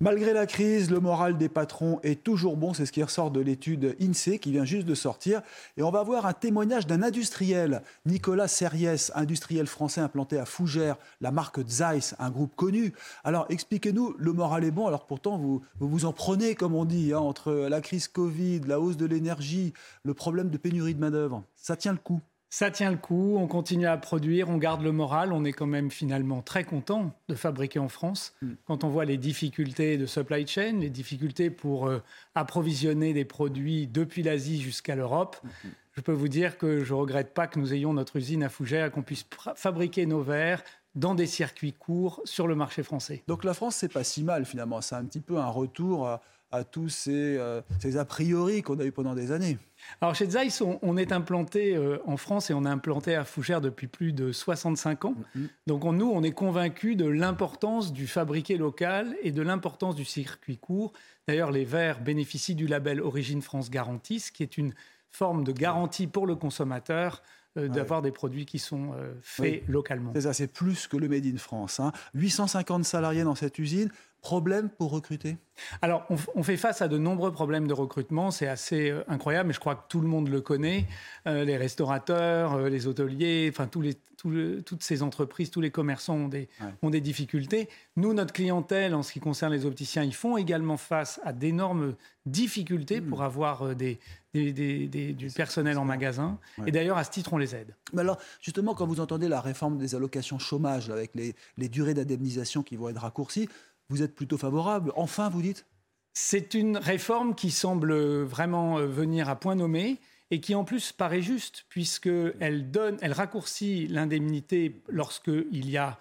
Malgré la crise, le moral des patrons est toujours bon. C'est ce qui ressort de l'étude INSEE qui vient juste de sortir. Et on va voir un témoignage d'un industriel, Nicolas Serriès, industriel français implanté à Fougères, la marque Zeiss, un groupe connu. Alors expliquez-nous, le moral est bon. Alors pourtant, vous vous, en prenez, comme on dit, hein, entre la crise Covid, la hausse de l'énergie, le problème de pénurie de main-d'œuvre. Ça tient le coup. Ça tient le coup, on continue à produire, on garde le moral, on est quand même finalement très content de fabriquer en France. Mm. Quand on voit les difficultés de supply chain, les difficultés pour euh, approvisionner des produits depuis l'Asie jusqu'à l'Europe, mm-hmm. je peux vous dire que je ne regrette pas que nous ayons notre usine à Fougères, qu'on puisse fabriquer nos verres dans des circuits courts sur le marché français. Donc la France, c'est pas si mal finalement, c'est un petit peu un retour à à tous ces, euh, ces a priori qu'on a eu pendant des années. Alors chez Zeiss, on, est implanté euh, en France et on est implanté à Fougères depuis plus de 65 ans. Mm-hmm. Donc nous, on est convaincus de l'importance du fabriqué local et de l'importance du circuit court. D'ailleurs, les verres bénéficient du label Origine France Garantie, ce qui est une forme de garantie pour le consommateur euh, d'avoir des produits qui sont faits localement. C'est ça, c'est plus que le Made in France. 850 hein. salariés dans cette usine. Problème pour recruter? Alors, on, fait face à de nombreux problèmes de recrutement. C'est assez euh, incroyable, mais je crois que tout le monde le connaît. Euh, les restaurateurs, euh, les hôteliers, enfin, tous les, toutes ces entreprises, tous les commerçants ont des, ont des difficultés. Nous, notre clientèle, en ce qui concerne les opticiens, ils font également face à d'énormes difficultés pour hmm. avoir des, du personnel en magasin. Et d'ailleurs, à ce titre, on les aide. Mais alors, justement, quand vous entendez la réforme des allocations chômage avec les, les durées d'indemnisation qui vont être raccourcies, vous êtes plutôt favorable. Enfin, vous dites C'est une réforme qui semble vraiment euh, venir à point nommé et qui en plus paraît juste puisqu'elle donne, elle raccourcit l'indemnité lorsqu'il y a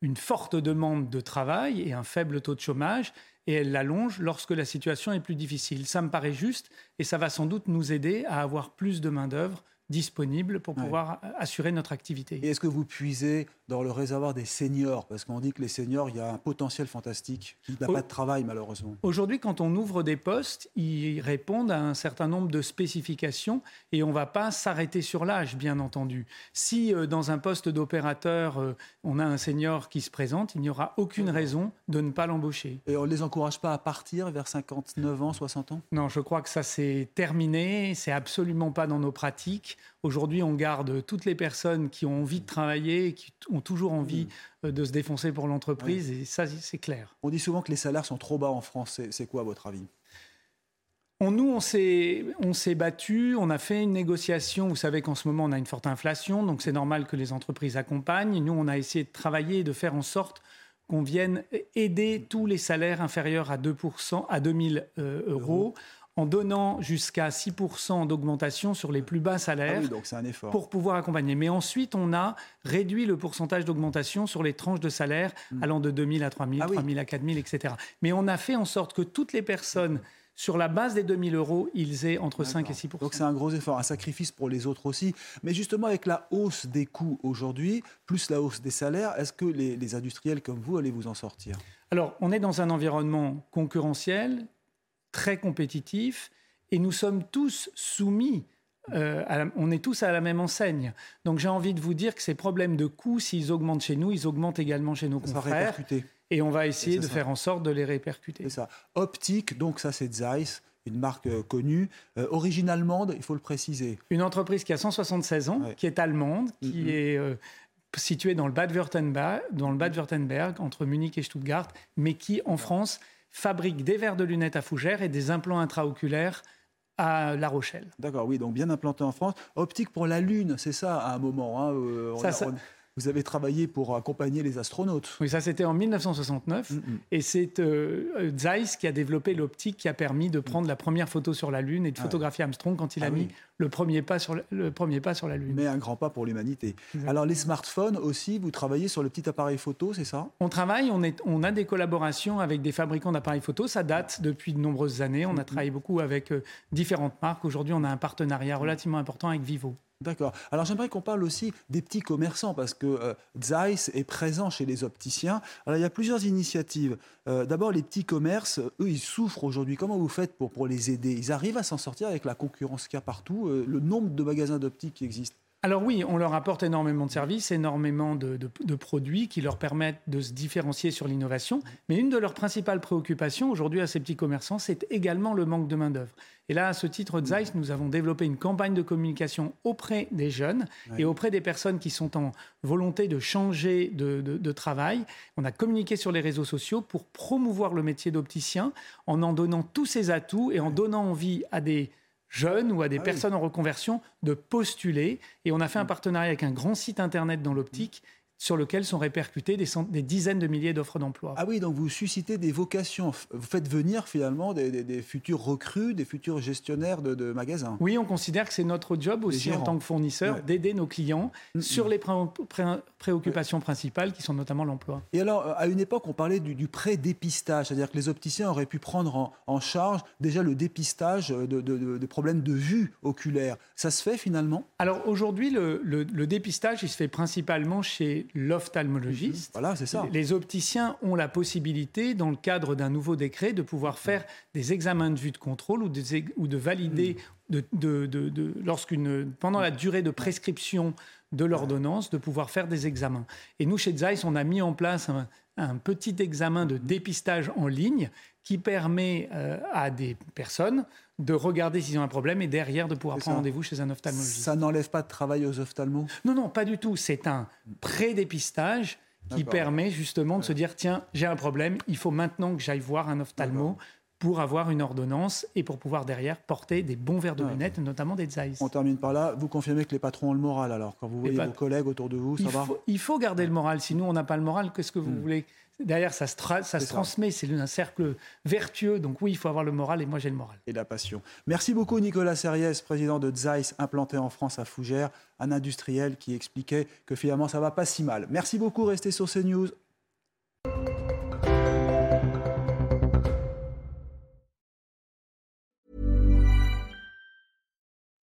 une forte demande de travail et un faible taux de chômage et elle l'allonge lorsque la situation est plus difficile. Ça me paraît juste et ça va sans doute nous aider à avoir plus de main-d'œuvre disponible pour pouvoir assurer notre activité. Et est-ce que vous puisez dans le réservoir des seniors? Parce qu'on dit que les seniors, il y a un potentiel fantastique qui n'a pas de travail malheureusement. Aujourd'hui, quand on ouvre des postes, ils répondent à un certain nombre de spécifications et on ne va pas s'arrêter sur l'âge, bien entendu. Si euh, dans un poste d'opérateur, euh, on a un senior qui se présente, il n'y aura aucune raison de ne pas l'embaucher. Et on ne les encourage pas à partir vers 59 ans, 60 ans? Non, je crois que ça c'est terminé, c'est absolument pas dans nos pratiques. Aujourd'hui, on garde toutes les personnes qui ont envie de travailler, qui ont toujours envie mm. euh, de se défoncer pour l'entreprise, et ça, c'est clair. On dit souvent que les salaires sont trop bas en France. C'est quoi, à votre avis? On, nous, on s'est battu, on a fait une négociation. Vous savez qu'en ce moment, on a une forte inflation, donc c'est normal que les entreprises accompagnent. Nous, on a essayé de travailler et de faire en sorte qu'on vienne aider tous les salaires inférieurs à 2%, à 2000 euh, euros en donnant jusqu'à 6% d'augmentation sur les plus bas salaires ah pour pouvoir accompagner. Mais ensuite, on a réduit le pourcentage d'augmentation sur les tranches de salaire hmm. allant de 2000 à 3000, 3000 ah à 4000, etc. Mais on a fait en sorte que toutes les personnes sur la base des 2000 euros, ils aient entre 5 et 6% Donc c'est un gros effort, un sacrifice pour les autres aussi. Mais justement, avec la hausse des coûts aujourd'hui, plus la hausse des salaires, est-ce que les, les industriels comme vous allez vous en sortir? Alors, on est dans un environnement concurrentiel très compétitif et nous sommes tous soumis. Euh, on est tous à la même enseigne. Donc j'ai envie de vous dire que ces problèmes de coûts, s'ils augmentent chez nous, ils augmentent également chez nos confrères. Et on va essayer de faire en sorte de les répercuter. C'est ça. Optique, donc ça c'est Zeiss, une marque euh, connue, euh, origine allemande, il faut le préciser. Une entreprise qui a 176 ans, qui est allemande, qui mm-hmm. est située dans le Bad-Württemberg entre Munich et Stuttgart, mais qui en France fabrique des verres de lunettes à fougères et des implants intraoculaires à La Rochelle. D'accord, oui, donc bien implanté en France. Optique pour la Lune, c'est ça à un moment. Hein, euh, ça, ça, vous avez travaillé pour accompagner les astronautes. Oui, ça c'était en 1969. Mm, mm. Et c'est euh, Zeiss qui a développé l'optique qui a permis de prendre la première photo sur la Lune et de ah photographier Armstrong quand il a ah mis le, premier pas sur le premier pas sur la Lune. Mais un grand pas pour l'humanité. Alors les smartphones aussi, vous travaillez sur le petit appareil photo, c'est ça? On travaille, on, est, on a des collaborations avec des fabricants d'appareils photo. Ça date depuis de nombreuses années. On a mm, travaillé beaucoup avec euh, différentes marques. Aujourd'hui, on a un partenariat relativement important avec Vivo. D'accord. Alors j'aimerais qu'on parle aussi des petits commerçants parce que euh, Zeiss est présent chez les opticiens. Alors il y a plusieurs initiatives. Euh, d'abord les petits commerces, eux ils souffrent aujourd'hui. Comment vous faites pour, pour les aider? Ils arrivent à s'en sortir avec la concurrence qu'il y a partout, euh, le nombre de magasins d'optique qui existent alors oui, on leur apporte énormément de services, énormément de, produits qui leur permettent de se différencier sur l'innovation. Mais une de leurs principales préoccupations aujourd'hui à ces petits commerçants, c'est également le manque de main-d'œuvre. Et là, à ce titre, Zeiss, nous avons développé une campagne de communication auprès des jeunes et auprès des personnes qui sont en volonté de changer de, de travail. On a communiqué sur les réseaux sociaux pour promouvoir le métier d'opticien en en donnant tous ses atouts et en donnant envie à des jeunes ou à des ah personnes en reconversion de postuler. Et on a fait un mm. partenariat avec un grand site internet dans l'optique sur lequel sont répercutées des, des dizaines de milliers d'offres d'emploi. Ah oui, donc vous suscitez des vocations, vous faites venir finalement des, futurs recrues, des futurs gestionnaires de, magasins. Oui, on considère que c'est notre job aussi en tant que fournisseur d'aider nos clients sur les préoccupations principales qui sont notamment l'emploi. Et alors, euh, à une époque, on parlait du, pré-dépistage, c'est-à-dire que les opticiens auraient pu prendre en, charge déjà le dépistage de, problèmes de vue oculaire. Ça se fait finalement? Alors aujourd'hui, le, le dépistage, il se fait principalement chez l'ophtalmologiste. Voilà, c'est ça. Les opticiens ont la possibilité, dans le cadre d'un nouveau décret, de pouvoir faire des examens de vue de contrôle ou, ou de valider, de, lorsqu'une, pendant la durée de prescription de l'ordonnance, de pouvoir faire des examens. Et nous, chez Zeiss, on a mis en place un, petit examen de dépistage en ligne qui permet euh, à des personnes de regarder s'ils ont un problème et derrière de pouvoir prendre rendez-vous chez un ophtalmologiste. Ça n'enlève pas de travail aux ophtalmos? Non, non, pas du tout. C'est un pré-dépistage qui permet justement de se dire tiens, j'ai un problème, il faut maintenant que j'aille voir un ophtalmo pour avoir une ordonnance et pour pouvoir derrière porter des bons verres de lunettes, notamment des Zeiss. On termine par là. Vous confirmez que les patrons ont le moral alors Quand vous voyez vos collègues autour de vous, ça il va faut, Il faut garder le moral. Sinon, on n'a pas le moral. Qu'est-ce que vous hmm. voulez? Derrière, ça se, ça se transmet, c'est un cercle vertueux. Donc oui, il faut avoir le moral et moi j'ai le moral. Et la passion. Merci beaucoup Nicolas Serriès, président de Zeiss, implanté en France à Fougères, un industriel qui expliquait que finalement ça va pas si mal. Merci beaucoup, restez sur CNews.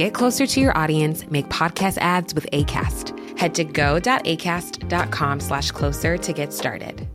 Get closer to your audience, make podcast ads with ACAST. Head to go.acast.com slash closer to get started.